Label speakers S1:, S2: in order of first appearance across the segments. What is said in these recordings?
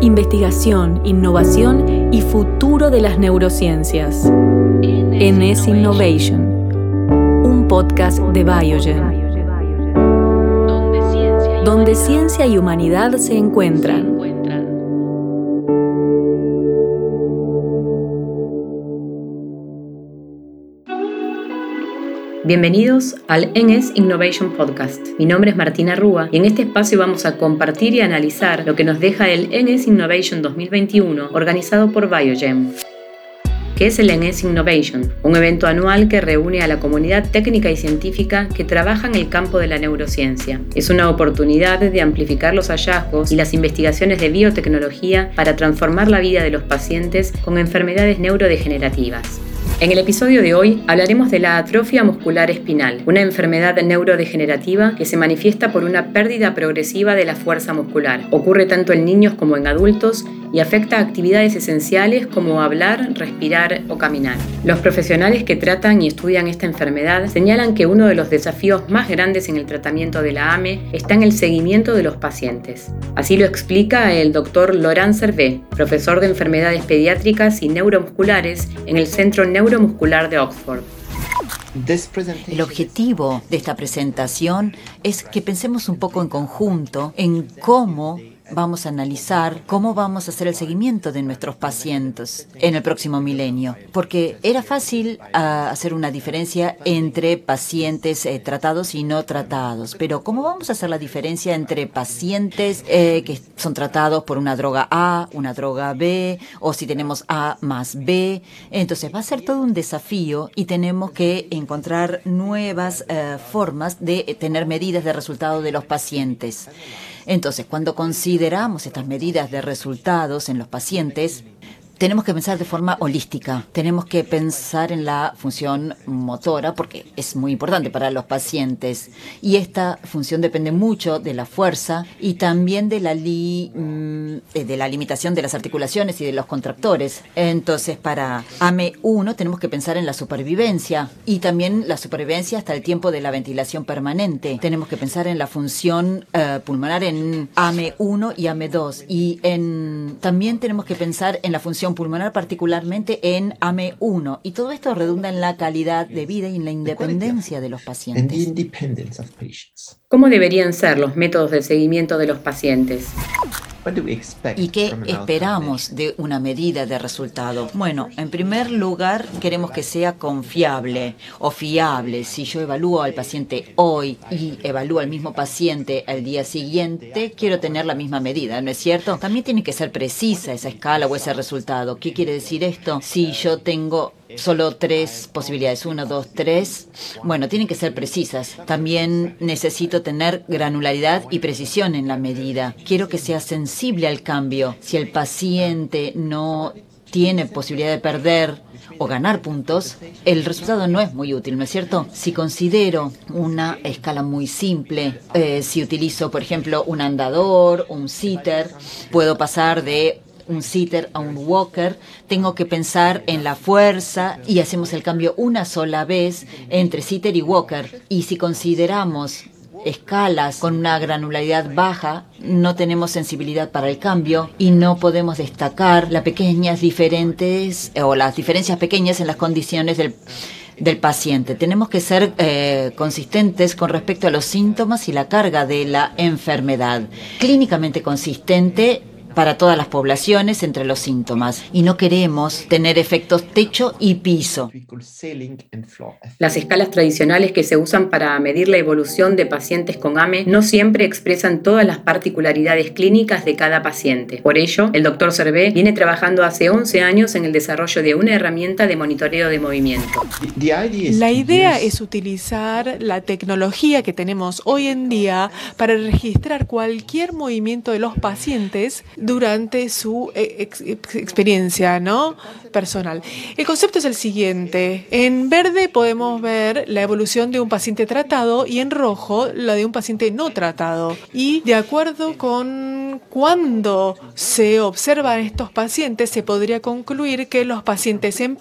S1: investigación, innovación y futuro de las neurociencias. NS Innovation, un podcast de Biogen, donde ciencia y humanidad se encuentran.
S2: Bienvenidos al NS Innovation Podcast. Mi nombre es Martina Rúa y en este espacio vamos a compartir y analizar lo que nos deja el NS Innovation 2021 organizado por Biogen. ¿Qué es el NS Innovation? Un evento anual que reúne a la comunidad técnica y científica que trabaja en el campo de la neurociencia. Es una oportunidad de amplificar los hallazgos y las investigaciones de biotecnología para transformar la vida de los pacientes con enfermedades neurodegenerativas. En el episodio de hoy hablaremos de la atrofia muscular espinal, una enfermedad neurodegenerativa que se manifiesta por una pérdida progresiva de la fuerza muscular. Ocurre tanto en niños como en adultos y afecta actividades esenciales como hablar, respirar o caminar. Los profesionales que tratan y estudian esta enfermedad señalan que uno de los desafíos más grandes en el tratamiento de la AME está en el seguimiento de los pacientes. Así lo explica el doctor Laurent Servet, profesor de enfermedades pediátricas y neuromusculares en el Centro Neuromuscular de Oxford.
S3: El objetivo de esta presentación es que pensemos un poco en conjunto en cómo vamos a analizar cómo vamos a hacer el seguimiento de nuestros pacientes en el próximo milenio, porque era fácil ah, hacer una diferencia entre pacientes eh, tratados y no tratados, pero ¿cómo vamos a hacer la diferencia entre pacientes eh, que son tratados por una droga A, una droga B, o si tenemos A más B? Entonces va a ser todo un desafío y tenemos que encontrar nuevas eh, formas de tener medidas de resultado de los pacientes. Entonces, cuando consideramos estas medidas de resultados en los pacientes, tenemos que pensar de forma holística, tenemos que pensar en la función motora porque es muy importante para los pacientes y esta función depende mucho de la fuerza y también de la, mm, eh, de la limitación de las articulaciones y de los contractores. Entonces, para AME1 tenemos que pensar en la supervivencia y también la supervivencia hasta el tiempo de la ventilación permanente. Tenemos que pensar en la función eh, pulmonar en AME1 y AME2 y en, también tenemos que pensar en la función pulmonar, particularmente en AME1. Y todo esto redunda en la calidad de vida y en la independencia de los pacientes.
S2: ¿Cómo deberían ser los métodos de seguimiento de los pacientes?
S3: ¿Y qué esperamos de una medida de resultado? Bueno, en primer lugar, queremos que sea confiable o fiable. Si yo evalúo al paciente hoy y evalúo al mismo paciente al día siguiente, quiero tener la misma medida, ¿no es cierto? También tiene que ser precisa esa escala o ese resultado. ¿Qué quiere decir esto? Si yo tengo solo tres posibilidades, uno, dos, tres. Bueno, tienen que ser precisas. También necesito tener granularidad y precisión en la medida. Quiero que sea sensible al cambio. Si el paciente no tiene posibilidad de perder o ganar puntos, el resultado no es muy útil, ¿no es cierto? Si considero una escala muy simple, eh, si utilizo, por ejemplo, un andador, un sitter, puedo pasar de un sitter a un walker, tengo que pensar en la fuerza y hacemos el cambio una sola vez entre sitter y walker. Y si consideramos escalas con una granularidad baja, no tenemos sensibilidad para el cambio y no podemos destacar las pequeñas diferentes o las diferencias pequeñas en las condiciones del, paciente. Tenemos que ser eh, consistentes con respecto a los síntomas y la carga de la enfermedad. Clínicamente consistente para todas las poblaciones entre los síntomas y no queremos tener efectos techo y piso.
S2: Las escalas tradicionales que se usan para medir la evolución de pacientes con AME no siempre expresan todas las particularidades clínicas de cada paciente. Por ello, el doctor Servé viene trabajando hace 11 años en el desarrollo de una herramienta de monitoreo de movimiento.
S4: La idea es utilizar la tecnología que tenemos hoy en día para registrar cualquier movimiento de los pacientes durante su eh, experiencia ¿no? personal. El concepto es el siguiente. En verde podemos ver la evolución de un paciente tratado y en rojo la de un paciente no tratado. Y de acuerdo con cuando se observan estos pacientes, se podría concluir que los pacientes en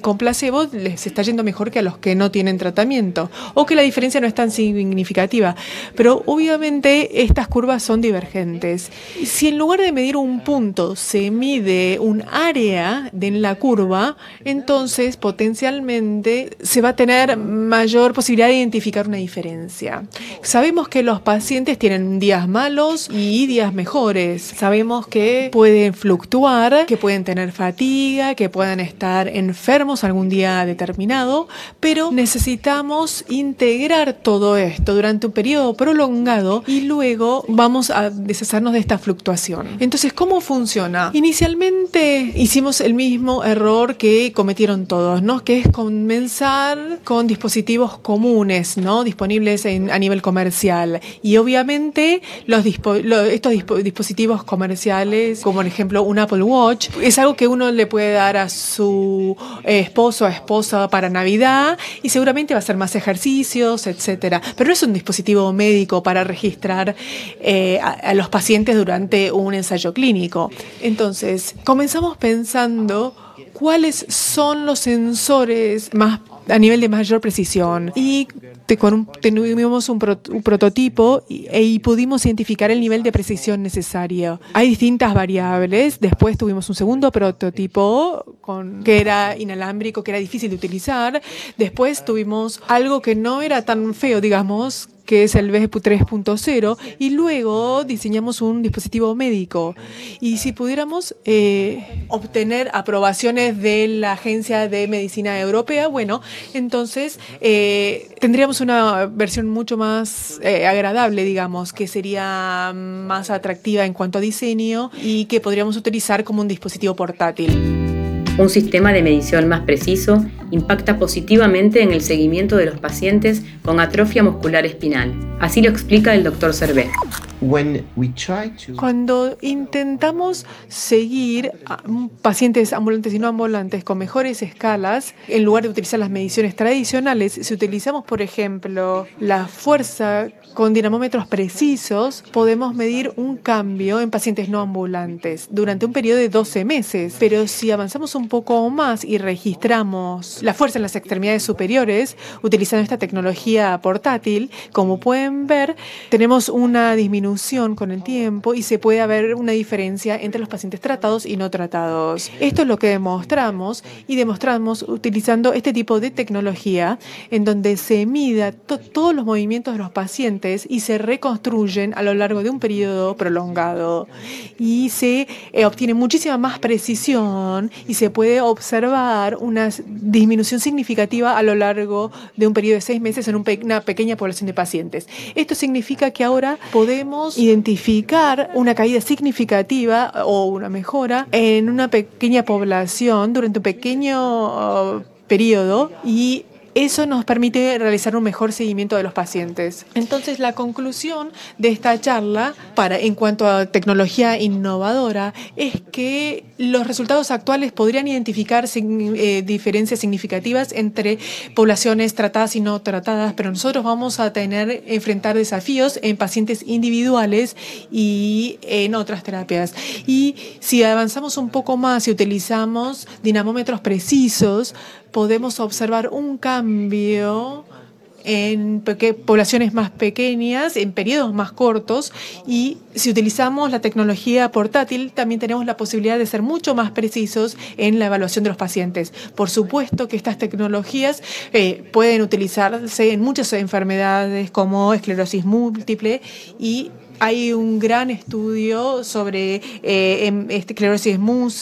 S4: con placebo les está yendo mejor que a los que no tienen tratamiento o que la diferencia no es tan significativa. Pero obviamente estas curvas son divergentes. Si en lugar de medir un punto se mide un área de la curva, entonces potencialmente se va a tener mayor posibilidad de identificar una diferencia. Sabemos que los pacientes tienen días malos y días mejores. Sabemos que pueden fluctuar, que pueden tener fatiga, que pueden estar enfermos algún día determinado, pero necesitamos integrar todo esto durante un periodo prolongado y luego vamos a deshacernos de esta fluctuación. Entonces, ¿cómo funciona? Inicialmente hicimos el mismo error que cometieron todos, ¿no? Que es comenzar con dispositivos comunes, ¿no? Disponibles a nivel comercial. Y obviamente los, estos dispositivos comerciales, como por ejemplo un Apple Watch, es algo que uno le puede dar a su eh, esposo o esposa para Navidad y seguramente va a hacer más ejercicios, etcétera. Pero no es un dispositivo médico para registrar eh, a los pacientes durante un ensayo clínico. Entonces, comenzamos pensando cuáles son los sensores más a nivel de mayor precisión. Y tuvimos un, prototipo y, pudimos identificar el nivel de precisión necesario. Hay distintas variables. Después tuvimos un segundo prototipo con, que era inalámbrico, que era difícil de utilizar. Después tuvimos algo que no era tan feo, digamos, que es el BGP 3.0, y luego diseñamos un dispositivo médico. Y si pudiéramos eh, obtener aprobaciones de la Agencia de Medicina Europea, bueno, entonces eh, tendríamos una versión mucho más eh, agradable, digamos, que sería más atractiva en cuanto a diseño y que podríamos utilizar como un dispositivo portátil.
S2: Un sistema de medición más preciso impacta positivamente en el seguimiento de los pacientes con atrofia muscular espinal. Así lo explica el doctor Cervé.
S4: Cuando intentamos seguir a pacientes ambulantes y no ambulantes con mejores escalas, en lugar de utilizar las mediciones tradicionales, si utilizamos, por ejemplo, la fuerza con dinamómetros precisos, podemos medir un cambio en pacientes no ambulantes durante un periodo de 12 meses. Pero si avanzamos un poco más y registramos la fuerza en las extremidades superiores, utilizando esta tecnología portátil, como pueden ver, tenemos una disminución con el tiempo y se puede haber una diferencia entre los pacientes tratados y no tratados. Esto es lo que demostramos y demostramos utilizando este tipo de tecnología en donde se mida todos los movimientos de los pacientes y se reconstruyen a lo largo de un periodo prolongado y se eh, obtiene muchísima más precisión y se puede observar una disminución significativa a lo largo de un periodo de seis meses en una pequeña población de pacientes. Esto significa que ahora podemos identificar una caída significativa o una mejora en una pequeña población durante un pequeño uh, periodo y eso nos permite realizar un mejor seguimiento de los pacientes. Entonces, la conclusión de esta charla para en cuanto a tecnología innovadora es que los resultados actuales podrían identificar eh, diferencias significativas entre poblaciones tratadas y no tratadas, pero nosotros vamos a tener enfrentar desafíos en pacientes individuales y en otras terapias. Y si avanzamos un poco más y utilizamos dinamómetros precisos, podemos observar un cambio en poblaciones más pequeñas, en periodos más cortos, y si utilizamos la tecnología portátil, también tenemos la posibilidad de ser mucho más precisos en la evaluación de los pacientes. Por supuesto que estas tecnologías eh, pueden utilizarse en muchas enfermedades como esclerosis múltiple y hay un gran estudio sobre eh, em, esclerosis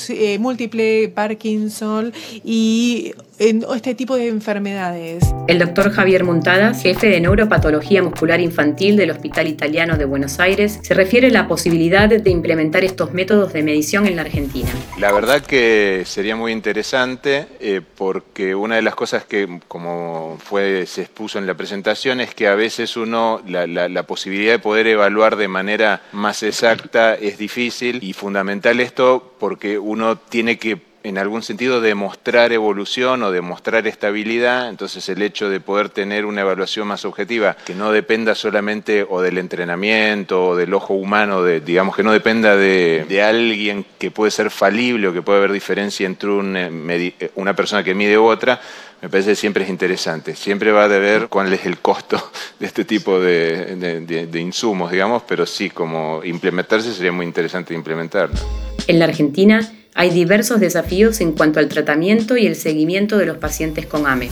S4: eh, múltiple, Parkinson y en este tipo de enfermedades.
S2: El doctor Javier Montada, jefe de neuropatología muscular infantil del Hospital Italiano de Buenos Aires, se refiere a la posibilidad de implementar estos métodos de medición en la Argentina.
S5: La verdad que sería muy interesante eh, porque una de las cosas que, como fue, se expuso en la presentación, es que a veces uno, la, la posibilidad de poder evaluar de manera más exacta es difícil y fundamental esto porque uno tiene que en algún sentido demostrar evolución o demostrar estabilidad, entonces el hecho de poder tener una evaluación más objetiva que no dependa solamente o del entrenamiento o del ojo humano, de, digamos que no dependa de, alguien que puede ser falible o que puede haber diferencia entre eh, eh, una persona que mide u otra, me parece que siempre es interesante. Siempre va a deber cuál es el costo de este tipo de, insumos, digamos, pero sí, como implementarse sería muy interesante implementarlo.
S2: En la Argentina hay diversos desafíos en cuanto al tratamiento y el seguimiento de los pacientes con AME.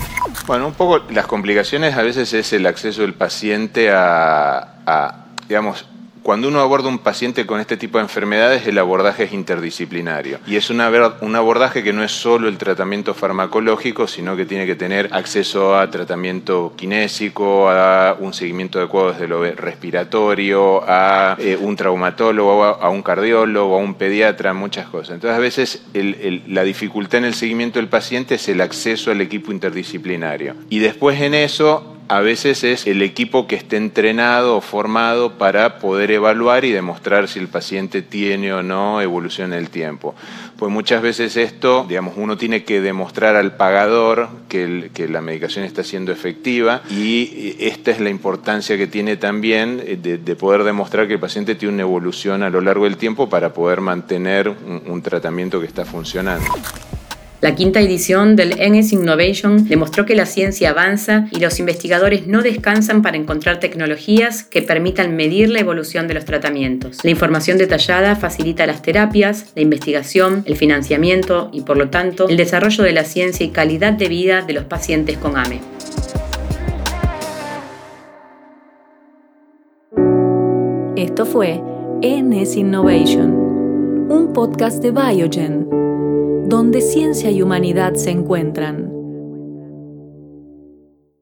S5: Bueno, un poco las complicaciones a veces es el acceso del paciente a, digamos, cuando uno aborda un paciente con este tipo de enfermedades, el abordaje es interdisciplinario. Y es un abordaje que no es solo el tratamiento farmacológico, sino que tiene que tener acceso a tratamiento kinésico, a un seguimiento adecuado desde lo respiratorio, a eh, un traumatólogo, a un cardiólogo, a un pediatra, muchas cosas. Entonces, a veces la dificultad en el seguimiento del paciente es el acceso al equipo interdisciplinario. Y después en eso a veces es el equipo que esté entrenado o formado para poder evaluar y demostrar si el paciente tiene o no evolución en el tiempo. Pues muchas veces esto, digamos, uno tiene que demostrar al pagador que, la medicación está siendo efectiva y esta es la importancia que tiene también eh, de, poder demostrar que el paciente tiene una evolución a lo largo del tiempo para poder mantener un tratamiento que está funcionando.
S2: La quinta edición del NS Innovation demostró que la ciencia avanza y los investigadores no descansan para encontrar tecnologías que permitan medir la evolución de los tratamientos. La información detallada facilita las terapias, la investigación, el financiamiento y, por lo tanto, el desarrollo de la ciencia y calidad de vida de los pacientes con AME.
S1: Esto fue NS Innovation, un podcast de Biogen donde ciencia y humanidad se encuentran.